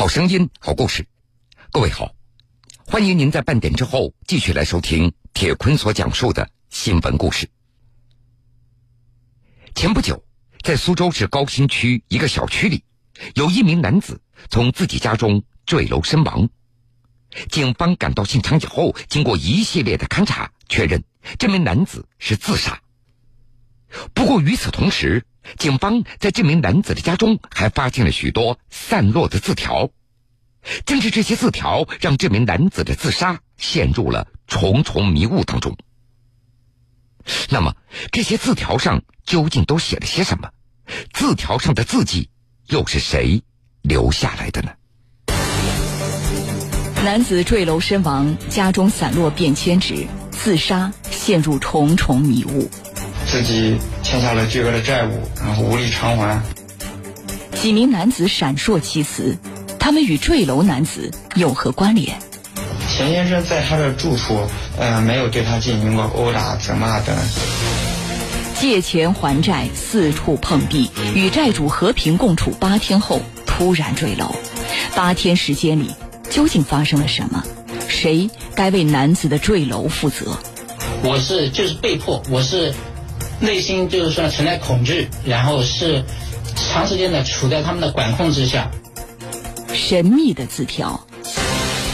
好声音，好故事。各位好，欢迎您在半点之后继续来收听铁坤所讲述的新闻故事。前不久，在苏州市高新区一个小区里，有一名男子从自己家中坠楼身亡。警方赶到现场以后，经过一系列的勘查，确认这名男子是自杀。不过与此同时，警方在这名男子的家中还发现了许多散落的字条。正是这些字条，让这名男子的自杀陷入了重重迷雾当中。那么，这些字条上究竟都写了些什么？字条上的字迹又是谁留下来的呢？男子坠楼身亡，家中散落便签纸，自杀陷入重重迷雾。自己欠下了巨额的债务，然后无力偿还。几名男子闪烁其词，他们与坠楼男子有何关联？钱先生在他的住处，呃，没有对他进行过殴打、责骂等。借钱还债，四处碰壁，与债主和平共处八天后，突然坠楼。八天时间里，究竟发生了什么？谁该为男子的坠楼负责？我是就是被迫，我是。内心就是说存在恐惧，然后是长时间的处在他们的管控之下。神秘的字条。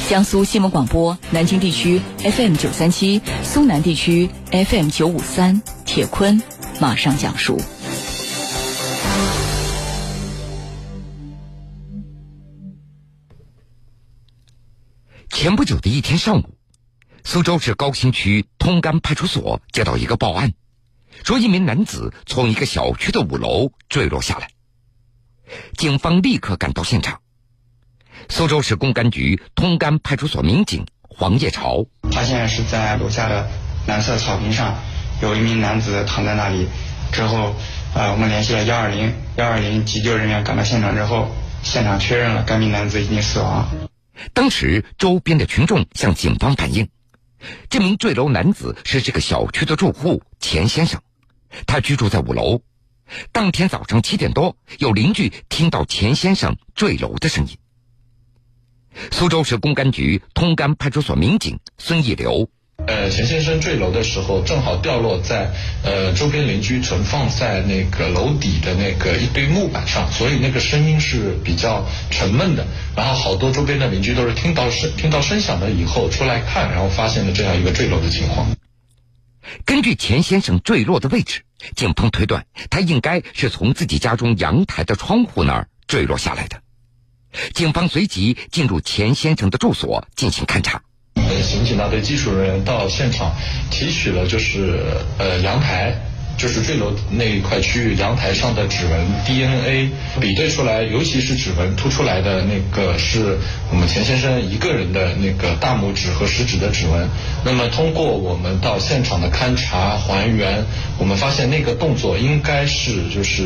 江苏新闻广播南京地区 FM 九三七，苏南地区 FM 九五三。铁坤马上讲述。前不久的一天上午，苏州市高新区通干派出所接到一个报案。说一名男子从一个小区的五楼坠落下来，警方立刻赶到现场。苏州市公安局通干派出所民警黄叶朝发现是在楼下的蓝色草坪上有一名男子躺在那里。之后，呃，我们联系了幺二零，幺二零急救人员赶到现场之后，现场确认了该名男子已经死亡。当时，周边的群众向警方反映，这名坠楼男子是这个小区的住户钱先生。他居住在五楼。当天早上七点多，有邻居听到钱先生坠楼的声音。苏州市公安局通干派出所民警孙义流：呃，钱先生坠楼的时候，正好掉落在呃周边邻居存放在那个楼底的那个一堆木板上，所以那个声音是比较沉闷的。然后好多周边的邻居都是听到声听到声响了以后出来看，然后发现了这样一个坠楼的情况。根据钱先生坠落的位置，警方推断他应该是从自己家中阳台的窗户那儿坠落下来的。警方随即进入钱先生的住所进行勘查。呃，刑警大队技术人员到现场提取了，就是呃阳台。就是坠楼那一块区域阳台上的指纹 DNA 比对出来，尤其是指纹突出来的那个是我们钱先生一个人的那个大拇指和食指的指纹。那么通过我们到现场的勘查还原，我们发现那个动作应该是就是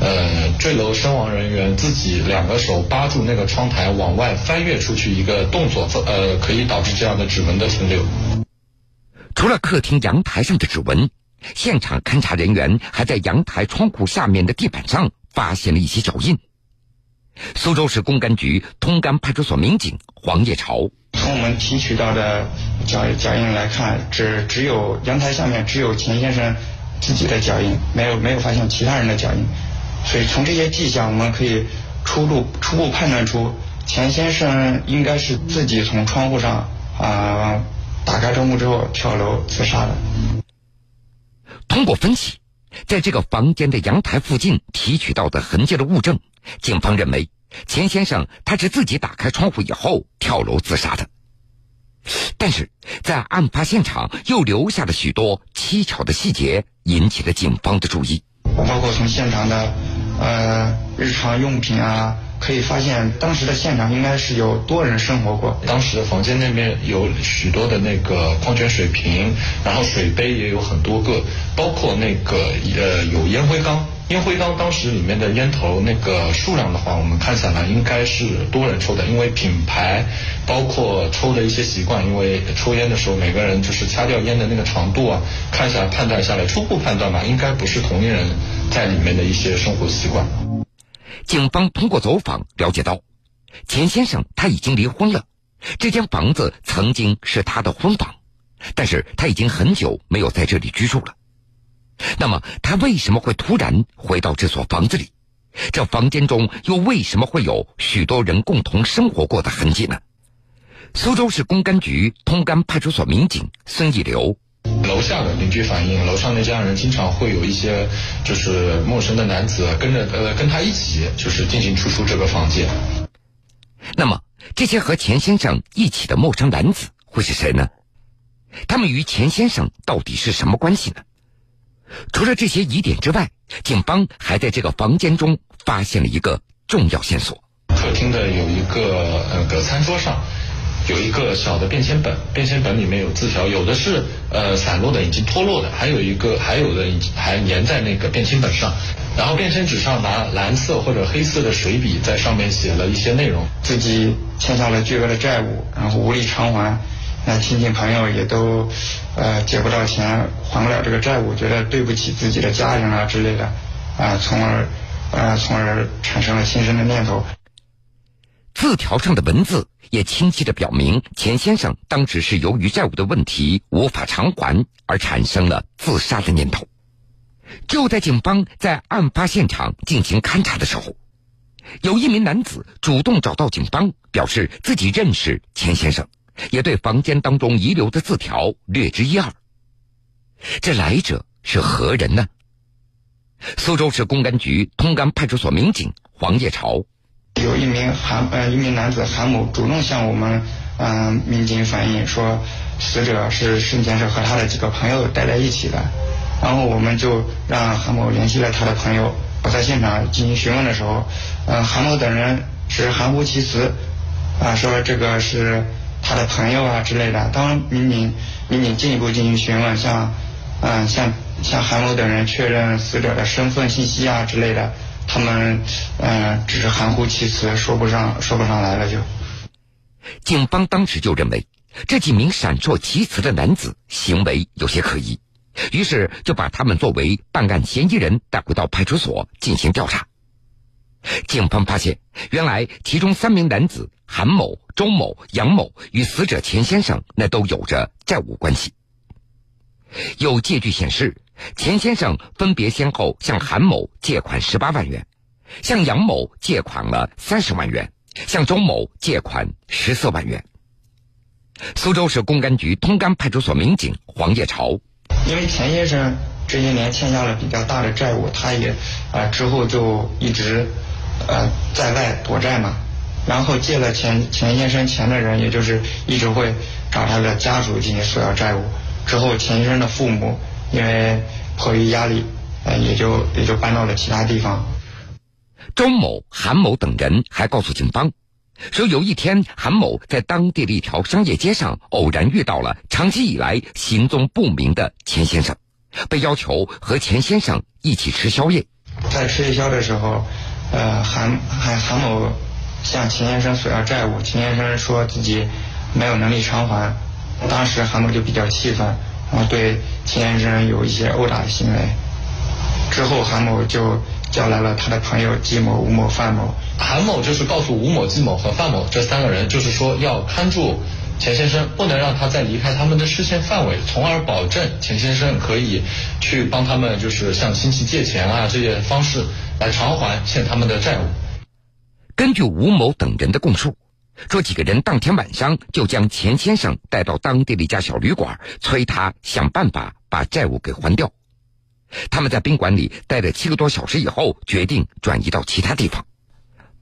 呃坠楼身亡人员自己两个手扒住那个窗台往外翻越出去一个动作，呃可以导致这样的指纹的停留。除了客厅阳台上的指纹。现场勘查人员还在阳台窗户下面的地板上发现了一些脚印。苏州市公安局通干派出所民警黄叶朝：从我们提取到的脚脚印来看，只只有阳台下面只有钱先生自己的脚印，没有没有发现其他人的脚印。所以从这些迹象，我们可以初步初步判断出钱先生应该是自己从窗户上啊打开窗户之后跳楼自杀的。通过分析，在这个房间的阳台附近提取到的痕迹的物证，警方认为钱先生他是自己打开窗户以后跳楼自杀的。但是在案发现场又留下了许多蹊跷的细节，引起了警方的注意。包括从现场的呃日常用品啊。可以发现，当时的现场应该是有多人生活过。当时的房间那边有许多的那个矿泉水瓶，然后水杯也有很多个，包括那个呃有烟灰缸。烟灰缸当时里面的烟头那个数量的话，我们看下来应该是多人抽的，因为品牌包括抽的一些习惯，因为抽烟的时候每个人就是掐掉烟的那个长度啊，看下判断下来，初步判断吧，应该不是同一人在里面的一些生活习惯。警方通过走访了解到，钱先生他已经离婚了，这间房子曾经是他的婚房，但是他已经很久没有在这里居住了。那么他为什么会突然回到这所房子里？这房间中又为什么会有许多人共同生活过的痕迹呢？苏州市公安局通干派出所民警孙义流。楼下的邻居反映，楼上那家人经常会有一些就是陌生的男子跟着呃跟他一起，就是进进出出这个房间。那么，这些和钱先生一起的陌生男子会是谁呢？他们与钱先生到底是什么关系呢？除了这些疑点之外，警方还在这个房间中发现了一个重要线索。客厅的有一个呃个餐桌上。有一个小的便签本，便签本里面有字条，有的是呃散落的，已经脱落的，还有一个还有的还粘在那个便签本上。然后便签纸上拿蓝色或者黑色的水笔在上面写了一些内容，自己欠下了巨额的债务，然后无力偿还，那亲戚朋友也都呃借不到钱，还不了这个债务，觉得对不起自己的家人啊之类的，啊，从而呃从而产生了轻生的念头。字条上的文字也清晰的表明，钱先生当时是由于债务的问题无法偿还而产生了自杀的念头。就在警方在案发现场进行勘查的时候，有一名男子主动找到警方，表示自己认识钱先生，也对房间当中遗留的字条略知一二。这来者是何人呢？苏州市公安局通干派出所民警黄叶朝。有一名韩呃一名男子韩某主动向我们嗯民警反映说，死者是生前是和他的几个朋友待在一起的，然后我们就让韩某联系了他的朋友。我在现场进行询问的时候，嗯韩某等人是含糊其辞，啊说这个是他的朋友啊之类的。当民警民警进一步进行询问，向嗯向向韩某等人确认死者的身份信息啊之类的。他们嗯，只是含糊其辞，说不上说不上来了。就，警方当时就认为这几名闪烁其词的男子行为有些可疑，于是就把他们作为办案嫌疑人带回到派出所进行调查。警方发现，原来其中三名男子韩某、周某、杨某与死者钱先生那都有着债务关系。有借据显示。钱先生分别先后向韩某借款十八万元，向杨某借款了三十万元，向周某借款十四万元。苏州市公安局通干派出所民警黄叶朝，因为钱先生这些年欠下了比较大的债务，他也啊之后就一直呃在外躲债嘛，然后借了钱钱先生钱的人，也就是一直会找他的家属进行索要债务。之后钱先生的父母。因为迫于压力，呃，也就也就搬到了其他地方。周某、韩某等人还告诉警方，说有一天韩某在当地的一条商业街上偶然遇到了长期以来行踪不明的钱先生，被要求和钱先生一起吃宵夜。在吃夜宵的时候，呃，韩韩韩某向钱先生索要债务，钱先生说自己没有能力偿还，当时韩某就比较气愤。然后对钱先生有一些殴打的行为，之后韩某就叫来了他的朋友季某、吴某、范某。韩某就是告诉吴某、季某和范某这三个人，就是说要看住钱先生，不能让他再离开他们的视线范围，从而保证钱先生可以去帮他们，就是向亲戚借钱啊这些方式来偿还欠他们的债务。根据吴某等人的供述。说几个人当天晚上就将钱先生带到当地的一家小旅馆，催他想办法把债务给还掉。他们在宾馆里待了七个多小时以后，决定转移到其他地方。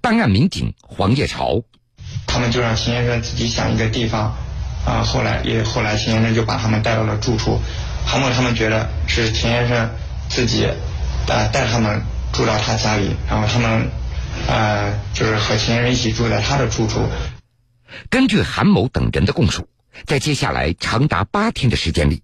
办案民警黄叶朝，他们就让钱先生自己想一个地方，啊，后来也后来钱先生就把他们带到了住处。韩某他们觉得是钱先生自己，呃，带他们住到他家里，然后他们。呃，就是和钱人一起住在他的住处。根据韩某等人的供述，在接下来长达八天的时间里，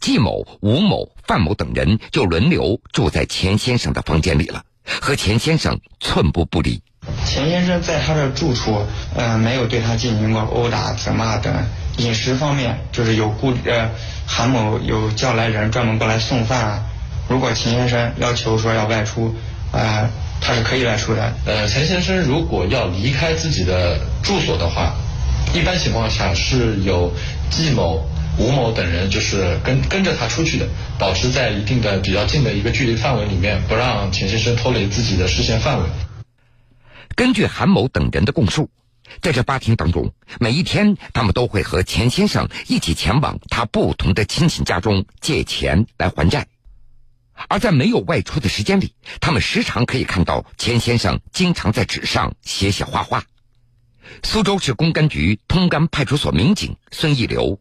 季某、吴某、范某等人就轮流住在钱先生的房间里了，和钱先生寸步不离。钱先生在他的住处，呃，没有对他进行过殴打、责骂等。饮食方面，就是有顾呃，韩某有叫来人专门过来送饭。如果秦先生要求说要外出，呃。他是可以来出的。呃，钱先生如果要离开自己的住所的话，一般情况下是有季某、吴某等人就是跟跟着他出去的，保持在一定的比较近的一个距离范围里面，不让钱先生脱离自己的视线范围。根据韩某等人的供述，在这八天当中，每一天他们都会和钱先生一起前往他不同的亲戚家中借钱来还债。而在没有外出的时间里，他们时常可以看到钱先生经常在纸上写写画画。苏州市公安局通干派出所民警孙一流，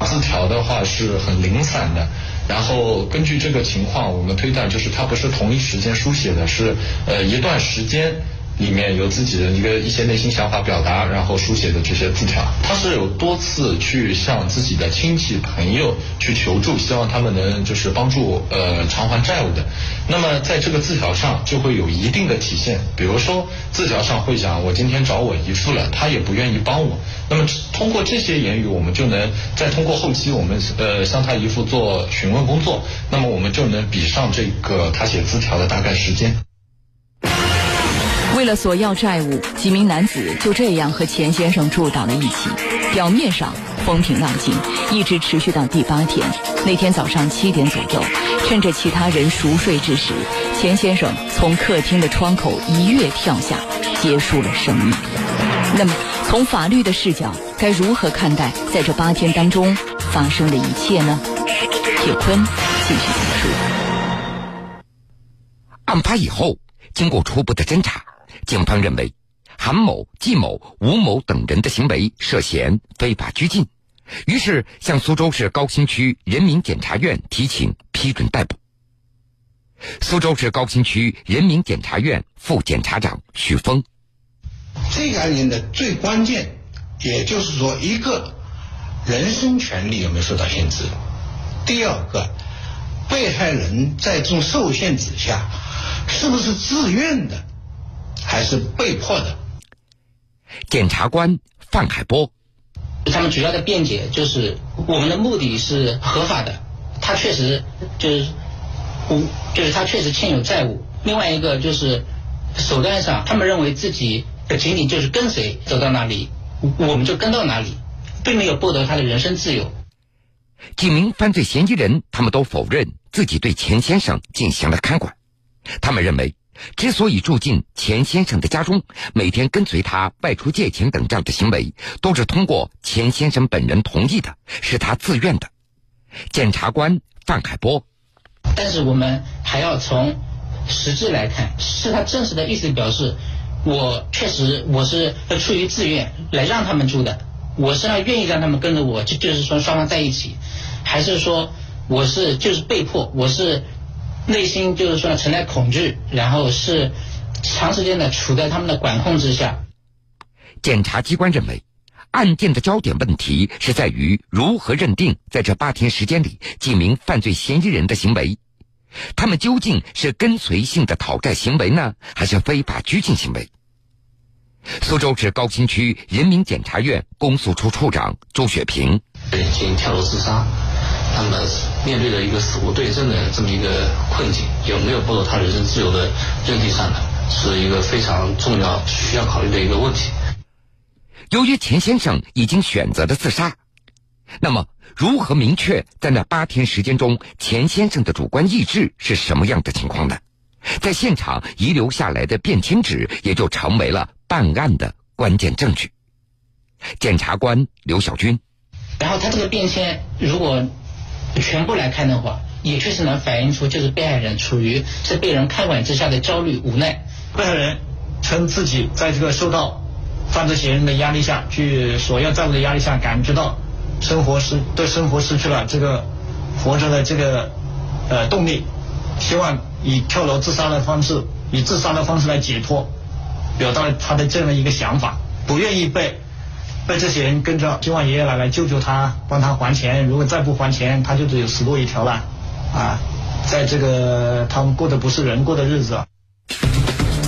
字条的话是很零散的，然后根据这个情况，我们推断就是他不是同一时间书写的，是呃一段时间。里面有自己的一个一些内心想法表达，然后书写的这些字条，他是有多次去向自己的亲戚朋友去求助，希望他们能就是帮助呃偿还债务的。那么在这个字条上就会有一定的体现，比如说字条上会讲我今天找我姨父了，他也不愿意帮我。那么通过这些言语，我们就能再通过后期我们呃向他姨父做询问工作，那么我们就能比上这个他写字条的大概时间。为了索要债务，几名男子就这样和钱先生住到了一起。表面上风平浪静，一直持续到第八天。那天早上七点左右，趁着其他人熟睡之时，钱先生从客厅的窗口一跃跳下，结束了生命。那么，从法律的视角，该如何看待在这八天当中发生的一切呢？铁坤继续讲述。案发以后，经过初步的侦查。警方认为，韩某、季某、吴某等人的行为涉嫌非法拘禁，于是向苏州市高新区人民检察院提请批准逮捕。苏州市高新区人民检察院副检察长许峰：这个案件的最关键，也就是说，一个人身权利有没有受到限制；第二个，被害人在这种受限之下，是不是自愿的？还是被迫的。检察官范海波，他们主要的辩解就是我们的目的是合法的，他确实就是无，就是他确实欠有债务。另外一个就是手段上，他们认为自己仅仅就是跟随走到哪里，我们就跟到哪里，并没有剥夺他的人身自由。几名犯罪嫌疑人他们都否认自己对钱先生进行了看管，他们认为。之所以住进钱先生的家中，每天跟随他外出借钱等这样的行为，都是通过钱先生本人同意的，是他自愿的。检察官范海波，但是我们还要从实质来看，是他真实的意思表示，我确实我是出于自愿来让他们住的，我是让愿意让他们跟着我，就就是说双方在一起，还是说我是就是被迫，我是。内心就是说存在恐惧，然后是长时间的处在他们的管控之下。检察机关认为，案件的焦点问题是在于如何认定在这八天时间里几名犯罪嫌疑人的行为，他们究竟是跟随性的讨债行为呢，还是非法拘禁行为？苏州市高新区人民检察院公诉处处长朱雪平：已经跳楼自杀。他们面对着一个死无对证的这么一个困境，有没有剥夺他人身自由的认定上呢？是一个非常重要需要考虑的一个问题。由于钱先生已经选择了自杀，那么如何明确在那八天时间中钱先生的主观意志是什么样的情况呢？在现场遗留下来的便签纸也就成为了办案的关键证据。检察官刘小军，然后他这个便签如果。全部来看的话，也确实能反映出就是被害人处于在被人看管之下的焦虑无奈。被害人称自己在这个受到犯罪嫌疑人的压力下去索要债务的压力下，感觉到生活失对生活失去了这个活着的这个呃动力，希望以跳楼自杀的方式，以自杀的方式来解脱，表达了他的这样的一个想法，不愿意被。被这些人跟着，希望爷爷奶奶救救他，帮他还钱。如果再不还钱，他就只有死路一条了。啊，在这个他们过的不是人过的日子。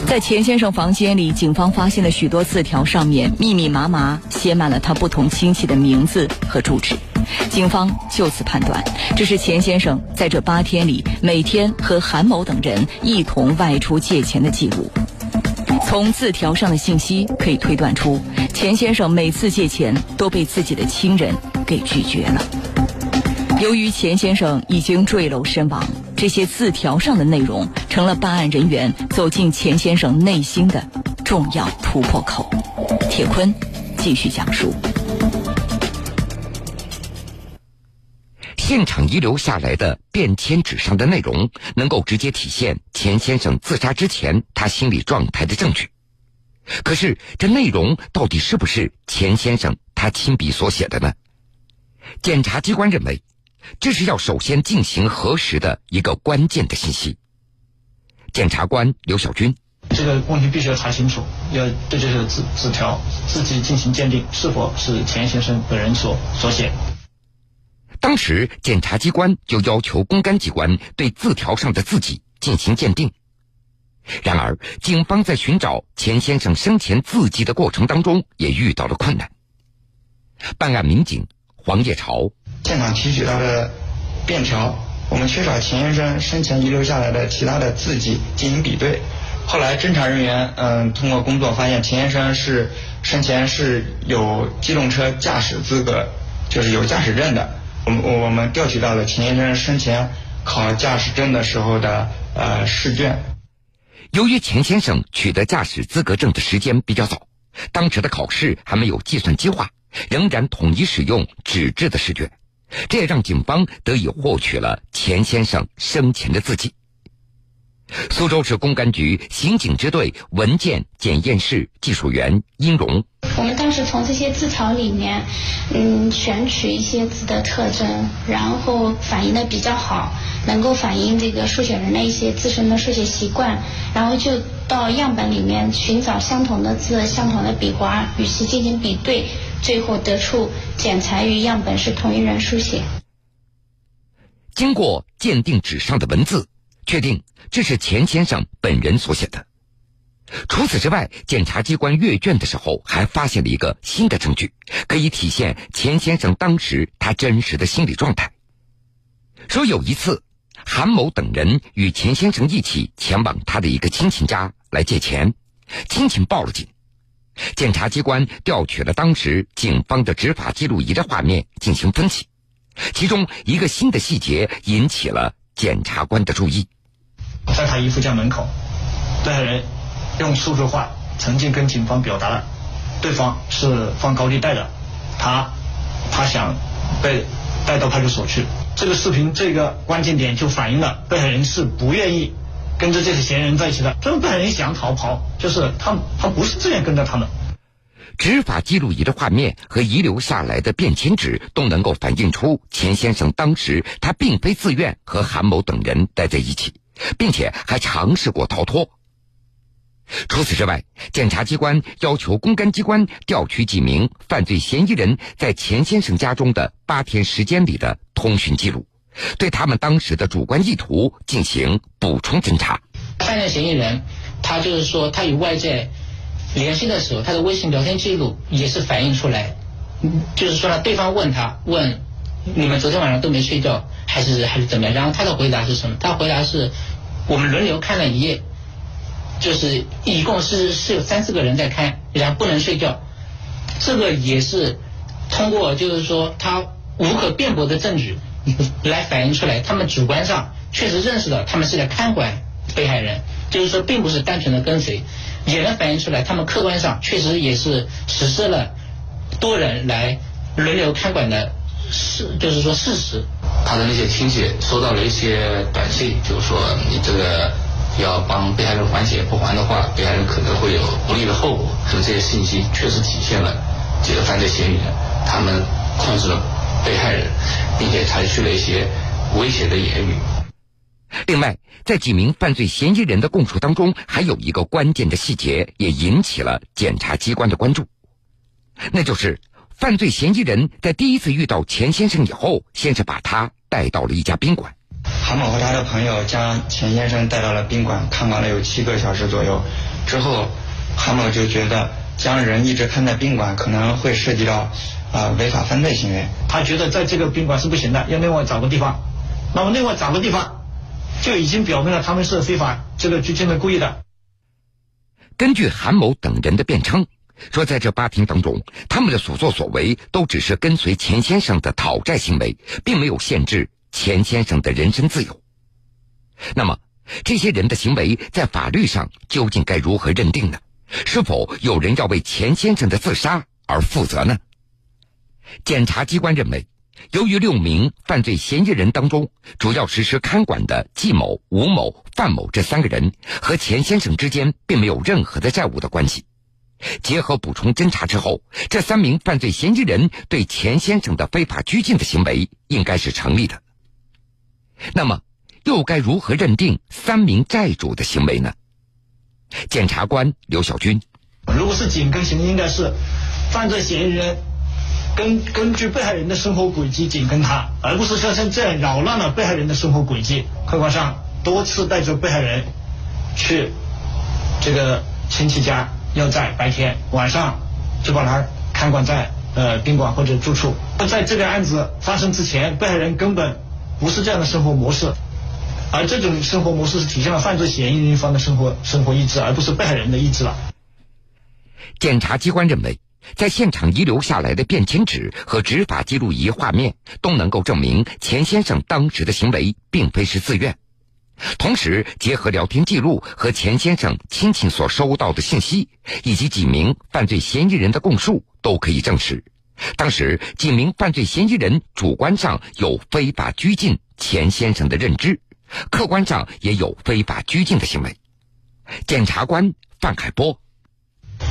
在钱先生房间里，警方发现了许多字条，上面密密麻麻写满了他不同亲戚的名字和住址。警方就此判断，这是钱先生在这八天里每天和韩某等人一同外出借钱的记录。从字条上的信息可以推断出，钱先生每次借钱都被自己的亲人给拒绝了。由于钱先生已经坠楼身亡，这些字条上的内容成了办案人员走进钱先生内心的重要突破口。铁坤继续讲述。现场遗留下来的便签纸上的内容，能够直接体现钱先生自杀之前他心理状态的证据。可是，这内容到底是不是钱先生他亲笔所写的呢？检察机关认为，这是要首先进行核实的一个关键的信息。检察官刘小军，这个问题必须要查清楚，要对这个字字条字迹进行鉴定，是否是钱先生本人所所写。当时，检察机关就要求公安机关对字条上的字迹进行鉴定。然而，警方在寻找钱先生生前字迹的过程当中，也遇到了困难。办案民警黄叶朝，现场提取到的便条，我们缺少钱先生生前遗留下来的其他的字迹进行比对。后来，侦查人员嗯通过工作发现，钱先生是生前是有机动车驾驶资格，就是有驾驶证的。我们我们调取到了钱先生生前考驾驶证的时候的呃试卷。由于钱先生取得驾驶资格证的时间比较早，当时的考试还没有计算机化，仍然统一使用纸质的试卷，这也让警方得以获取了钱先生生前的字迹。苏州市公安局刑警支队文件检验室技术员殷荣，是从这些字条里面，嗯，选取一些字的特征，然后反映的比较好，能够反映这个书写人的一些自身的书写习惯，然后就到样本里面寻找相同的字、相同的笔画，与其进行比对，最后得出剪裁与样本是同一人书写。经过鉴定纸上的文字。确定这是钱先生本人所写的。除此之外，检察机关阅卷的时候还发现了一个新的证据，可以体现钱先生当时他真实的心理状态。说有一次，韩某等人与钱先生一起前往他的一个亲戚家来借钱，亲戚报了警。检察机关调取了当时警方的执法记录仪的画面进行分析，其中一个新的细节引起了检察官的注意。在他姨父家门口，被害人用数字化曾经跟警方表达了，对方是放高利贷的，他他想被带到派出所去。这个视频这个关键点就反映了被害人是不愿意跟着这些嫌疑人在一起的，这个被害人想逃跑，就是他他不是自愿跟着他们。执法记录仪的画面和遗留下来的便签纸都能够反映出钱先生当时他并非自愿和韩某等人待在一起。并且还尝试过逃脱。除此之外，检察机关要求公安机关调取几名犯罪嫌疑人在钱先生家中的八天时间里的通讯记录，对他们当时的主观意图进行补充侦查。犯罪嫌疑人，他就是说他与外界联系的时候，他的微信聊天记录也是反映出来，就是说呢，对方问他问你们昨天晚上都没睡觉。还是还是怎么样？然后他的回答是什么？他回答是，我们轮流看了一夜，就是一共是是有三四个人在看，然后不能睡觉。这个也是通过就是说他无可辩驳的证据 来反映出来，他们主观上确实认识到他们是在看管被害人，就是说并不是单纯的跟随，也能反映出来他们客观上确实也是实施了多人来轮流看管的事，就是说事实。他的那些亲戚收到了一些短信，就是说你这个要帮被害人还钱，不还的话，被害人可能会有不利的后果。那么这些信息确实体现了几个犯罪嫌疑人他们控制了被害人，并且采取了一些威胁的言语。另外，在几名犯罪嫌疑人的供述当中，还有一个关键的细节也引起了检察机关的关注，那就是。犯罪嫌疑人在第一次遇到钱先生以后，先是把他带到了一家宾馆。韩某和他的朋友将钱先生带到了宾馆，看管了有七个小时左右。之后，韩某就觉得将人一直看在宾馆，可能会涉及到啊违法犯罪行为。他觉得在这个宾馆是不行的，要另外找个地方。那么另外找个地方，就已经表明了他们是非法这个拘禁的故意的。根据韩某等人的辩称，说在这八天当中，他们的所作所为都只是跟随钱先生的讨债行为，并没有限制钱先生的人身自由。那么，这些人的行为在法律上究竟该如何认定呢？是否有人要为钱先生的自杀而负责呢？检察机关认为。由于六名犯罪嫌疑人当中，主要实施看管的季某、吴某、范某这三个人和钱先生之间并没有任何的债务的关系，结合补充侦查之后，这三名犯罪嫌疑人对钱先生的非法拘禁的行为应该是成立的。那么，又该如何认定三名债主的行为呢？检察官刘小军，如果是紧跟型，应该是犯罪嫌疑人。根根据被害人的生活轨迹紧跟他，而不是像像这样扰乱了被害人的生活轨迹。客观上多次带着被害人去这个亲戚家要债，白天晚上就把他看管在呃宾馆或者住处。在这个案子发生之前，被害人根本不是这样的生活模式，而这种生活模式是体现了犯罪嫌疑人一方的生活生活意志，而不是被害人的意志了。检察机关认为。在现场遗留下来的便签纸和执法记录仪画面都能够证明钱先生当时的行为并非是自愿。同时，结合聊天记录和钱先生亲戚所收到的信息，以及几名犯罪嫌疑人的供述，都可以证实，当时几名犯罪嫌疑人主观上有非法拘禁钱先生的认知，客观上也有非法拘禁的行为。检察官范海波。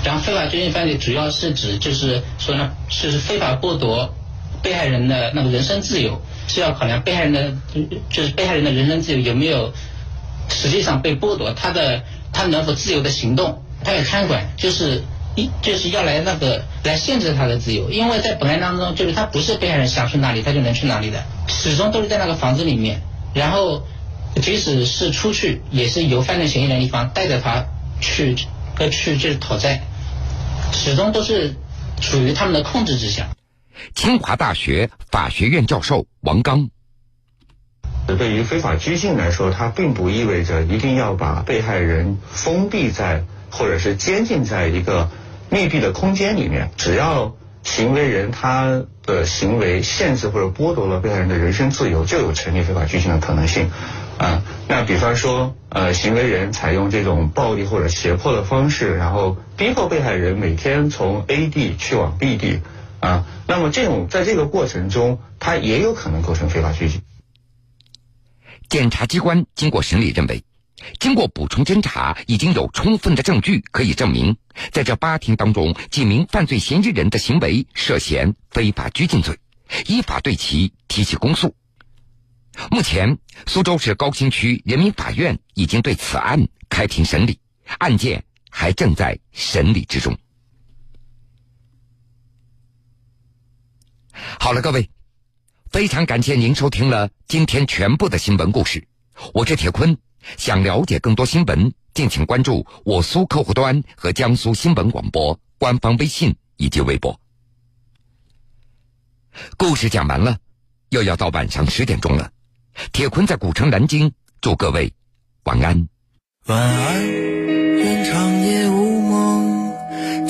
然后非法拘禁犯罪主要是指，就是说呢，是非法剥夺被害人的那个人身自由，是要考量被害人的，就是被害人的人身自由有没有实际上被剥夺，他的他能否自由的行动，他有看管，就是一就是要来那个来限制他的自由，因为在本案当中，就是他不是被害人想去哪里他就能去哪里的，始终都是在那个房子里面，然后即使是出去，也是由犯罪嫌疑人一方带着他去。呃去就是讨债，始终都是处于他们的控制之下。清华大学法学院教授王刚，对于非法拘禁来说，它并不意味着一定要把被害人封闭在或者是监禁在一个密闭的空间里面，只要行为人他的行为限制或者剥夺了被害人的人身自由，就有成立非法拘禁的可能性。啊，那比方说，呃，行为人采用这种暴力或者胁迫的方式，然后逼迫被害人每天从 A 地去往 B 地，啊，那么这种在这个过程中，他也有可能构成非法拘禁。检察机关经过审理认为，经过补充侦查，已经有充分的证据可以证明，在这八天当中，几名犯罪嫌疑人的行为涉嫌非法拘禁罪，依法对其提起公诉。目前，苏州市高新区人民法院已经对此案开庭审理，案件还正在审理之中。好了，各位，非常感谢您收听了今天全部的新闻故事。我是铁坤，想了解更多新闻，敬请关注我苏客户端和江苏新闻广播官方微信以及微博。故事讲完了，又要到晚上十点钟了。铁坤在古城南京，祝各位晚安。晚安。